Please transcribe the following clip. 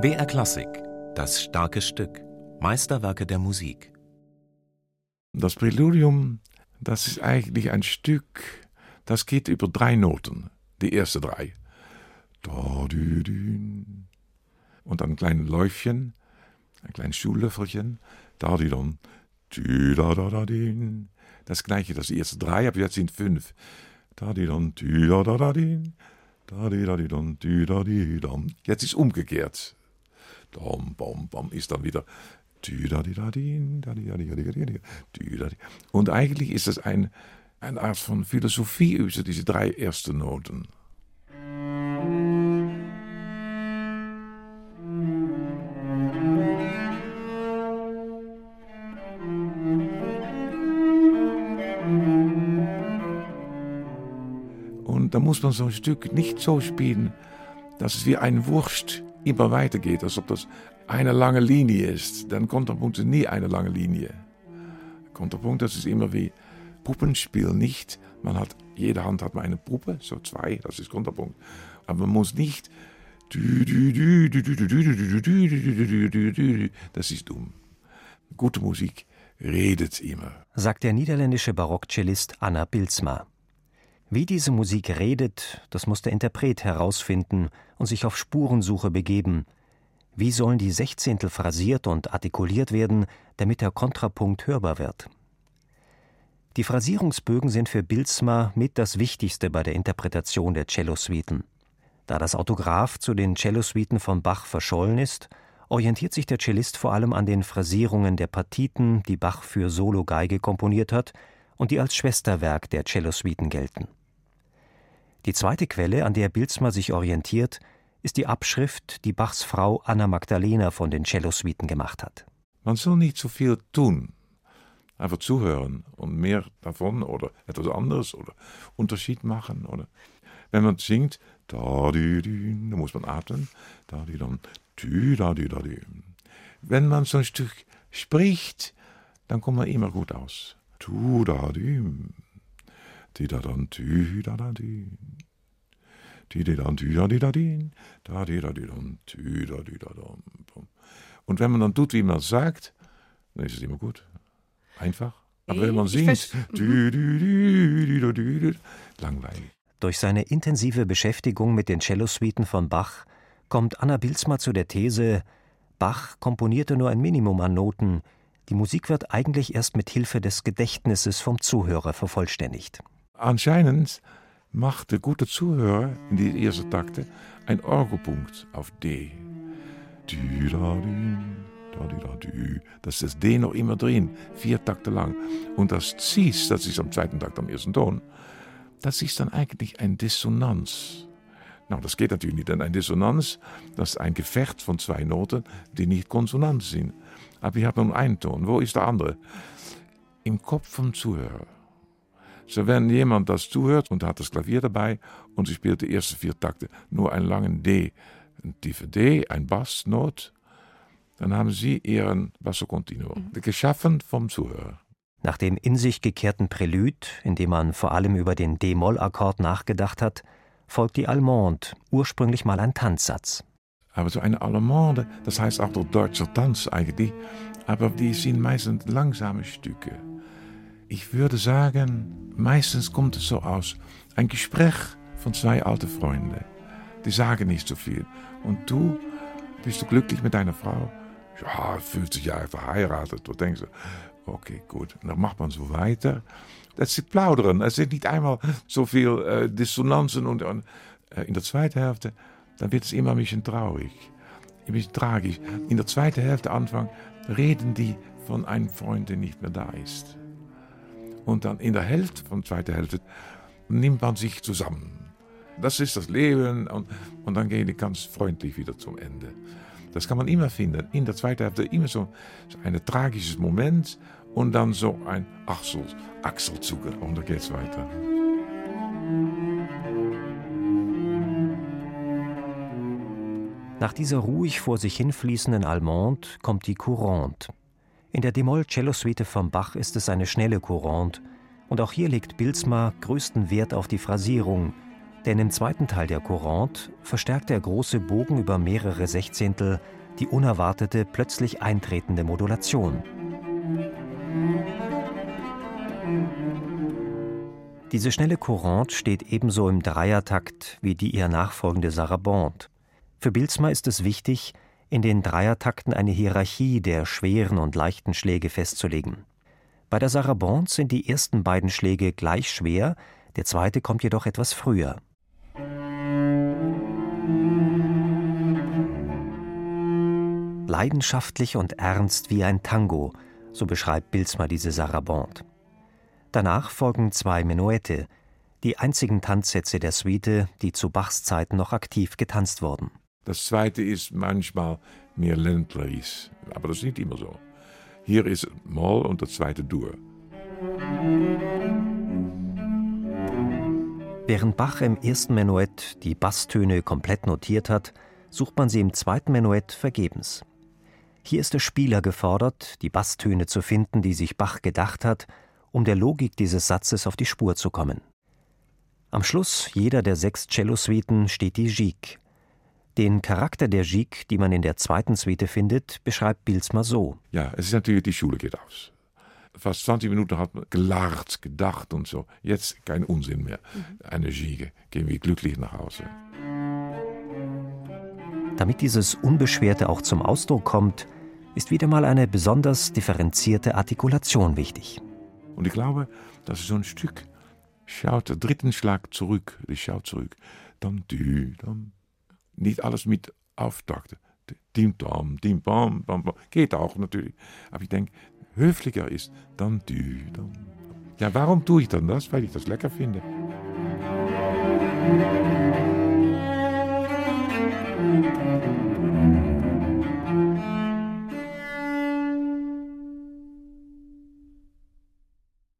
BR Klassik, das starke Stück, Meisterwerke der Musik. Das Präludium, das ist eigentlich ein Stück, das geht über drei Noten, die ersten drei. Und ein kleines Läufchen, ein kleines Schuhlöffelchen, das gleiche, das erste drei, aber jetzt sind fünf. Jetzt ist umgekehrt. Ist dann wieder. Und eigentlich ist es ein, eine Art von Philosophie über diese drei ersten Noten. Da muss man so ein Stück nicht so spielen, dass es wie ein Wurst immer weitergeht, als ob das eine lange Linie ist. Dann Kontrapunkt ist nie eine lange Linie. Kontrapunkt, das ist immer wie Puppenspiel nicht. Man hat, jede Hand hat mal eine Puppe, so zwei, das ist Kontrapunkt. Aber man muss nicht das ist dumm. Gute Musik redet immer. Sagt der niederländische Barockcellist Anna Bilsma. Wie diese Musik redet, das muss der Interpret herausfinden und sich auf Spurensuche begeben. Wie sollen die Sechzehntel phrasiert und artikuliert werden, damit der Kontrapunkt hörbar wird? Die Phrasierungsbögen sind für Bilsma mit das Wichtigste bei der Interpretation der Cellosuiten. Da das Autograph zu den Cellosuiten von Bach verschollen ist, orientiert sich der Cellist vor allem an den Phrasierungen der Partiten, die Bach für Sologeige komponiert hat und die als Schwesterwerk der Cellosuiten gelten. Die zweite Quelle, an der Bilzmer sich orientiert, ist die Abschrift, die Bachs Frau Anna Magdalena von den Cellosuiten gemacht hat. Man soll nicht so viel tun, einfach zuhören und mehr davon oder etwas anderes oder Unterschied machen. Oder wenn man singt, da di di, dann muss man atmen, da dann, da da. Wenn man so ein Stück spricht, dann kommt man immer gut aus. Tu da di, da dann. Und wenn man dann tut, wie man sagt, dann ist es immer gut. Einfach. Aber wenn man singt, langweilig. Durch seine intensive Beschäftigung mit den Cellosuiten von Bach kommt Anna Bilsma zu der These, Bach komponierte nur ein Minimum an Noten, die Musik wird eigentlich erst mit Hilfe des Gedächtnisses vom Zuhörer vervollständigt. Anscheinend macht der gute Zuhörer in die ersten Takte ein Orgelpunkt auf D. Das ist das D noch immer drin, vier Takte lang. Und das Cis, das ist am zweiten Takt am ersten Ton, das ist dann eigentlich ein Dissonanz. Nou, das geht natürlich nicht, denn ein Dissonanz, das ist ein Gefecht von zwei Noten, die nicht konsonant sind. Aber ich habe nur einen Ton. Wo ist der andere? Im Kopf vom Zuhörer. So, wenn jemand das zuhört und hat das Klavier dabei und sie spielt die ersten vier Takte nur einen langen D, ein tiefe D, ein Bassnot, dann haben sie ihren Basso Continuo, mhm. geschaffen vom Zuhörer. Nach dem in sich gekehrten Prälud, in dem man vor allem über den D-Moll-Akkord nachgedacht hat, folgt die Allemande, ursprünglich mal ein Tanzsatz. Aber so eine Allemande, das heißt auch der deutscher Tanz eigentlich, aber die sind meistens langsame Stücke. Ich würde sagen, meistens kommt es so aus. Ein Gespräch von zwei alten Freunden. Die sagen nicht so viel. Und du, bist du glücklich mit deiner Frau? Ja, 50 Jahre verheiratet. Du denkst, okay, gut. Dann macht man so weiter. Das ist Plaudern. Es sind nicht einmal so viel äh, Dissonanzen. Und, und äh, in der zweiten Hälfte, dann wird es immer ein bisschen traurig. Ein bisschen tragisch. In der zweiten Hälfte, Anfang, reden die von einem Freund, der nicht mehr da ist. Und dann in der Hälfte, von der zweiten Hälfte, nimmt man sich zusammen. Das ist das Leben und, und dann gehen die ganz freundlich wieder zum Ende. Das kann man immer finden. In der zweiten Hälfte immer so, so ein tragisches Moment und dann so ein Achsel, Achselzucker und dann geht es weiter. Nach dieser ruhig vor sich hinfließenden Allemande kommt die Courante. In der D-Moll-Cellosuite von Bach ist es eine schnelle Courante Und auch hier legt Bilsma größten Wert auf die Phrasierung, denn im zweiten Teil der Courante verstärkt der große Bogen über mehrere Sechzehntel die unerwartete, plötzlich eintretende Modulation. Diese schnelle Courante steht ebenso im Dreiertakt wie die ihr nachfolgende Sarabande. Für Bilsma ist es wichtig, in den Dreiertakten eine Hierarchie der schweren und leichten Schläge festzulegen. Bei der Sarabande sind die ersten beiden Schläge gleich schwer, der zweite kommt jedoch etwas früher. Leidenschaftlich und ernst wie ein Tango, so beschreibt Bilsma diese Sarabande. Danach folgen zwei Menuette, die einzigen Tanzsätze der Suite, die zu Bachs Zeiten noch aktiv getanzt wurden. Das zweite ist manchmal mehr ländlich, aber das ist nicht immer so. Hier ist Moll und das zweite Dur. Während Bach im ersten Menuett die Basstöne komplett notiert hat, sucht man sie im zweiten Menuett vergebens. Hier ist der Spieler gefordert, die Basstöne zu finden, die sich Bach gedacht hat um der Logik dieses Satzes auf die Spur zu kommen. Am Schluss jeder der sechs Cellosuiten steht die Gigue. Den Charakter der Gigue, die man in der zweiten Suite findet, beschreibt Bilsma so. Ja, es ist natürlich, die Schule geht aus. Fast 20 Minuten hat man gelacht, gedacht und so. Jetzt kein Unsinn mehr. Eine Gigue. Gehen wir glücklich nach Hause. Damit dieses Unbeschwerte auch zum Ausdruck kommt, ist wieder mal eine besonders differenzierte Artikulation wichtig. Und ich glaube, das ist so ein Stück. Schaut der dritten Schlag zurück, die schaut zurück. Dann, dü, dann. niet alles mit auftakte. Tim-Tom, Tim-Pam, Pam-Pam. Geht auch natürlich. Aber ich denke, höflicher ist, dann du. Dann. Ja, warum tue ich dann das? Weil ich das lecker finde. Musik